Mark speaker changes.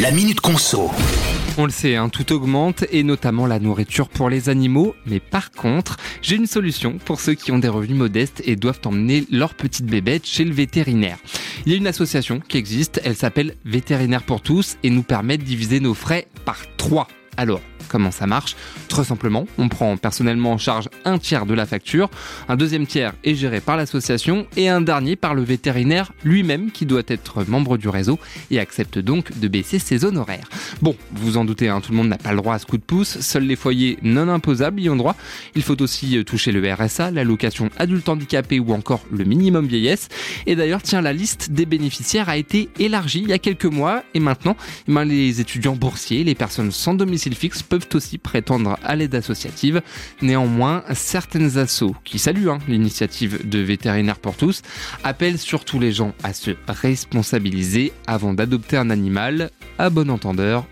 Speaker 1: La Minute Conso.
Speaker 2: On le sait, hein, tout augmente et notamment la nourriture pour les animaux. Mais par contre, j'ai une solution pour ceux qui ont des revenus modestes et doivent emmener leur petite bébête chez le vétérinaire. Il y a une association qui existe, elle s'appelle Vétérinaire pour tous et nous permet de diviser nos frais par 3. Alors, comment ça marche Très simplement, on prend personnellement en charge un tiers de la facture, un deuxième tiers est géré par l'association et un dernier par le vétérinaire lui-même qui doit être membre du réseau et accepte donc de baisser ses honoraires. Bon, vous en doutez, hein, tout le monde n'a pas le droit à ce coup de pouce, seuls les foyers non imposables y ont droit. Il faut aussi euh, toucher le RSA, l'allocation adulte handicapé ou encore le minimum vieillesse. Et d'ailleurs, tiens, la liste des bénéficiaires a été élargie il y a quelques mois et maintenant, eh ben, les étudiants boursiers, les personnes sans domicile fixe peuvent aussi prétendre à l'aide associative. Néanmoins, certaines assos qui saluent hein, l'initiative de Vétérinaires pour tous appellent surtout les gens à se responsabiliser avant d'adopter un animal. À bon entendeur,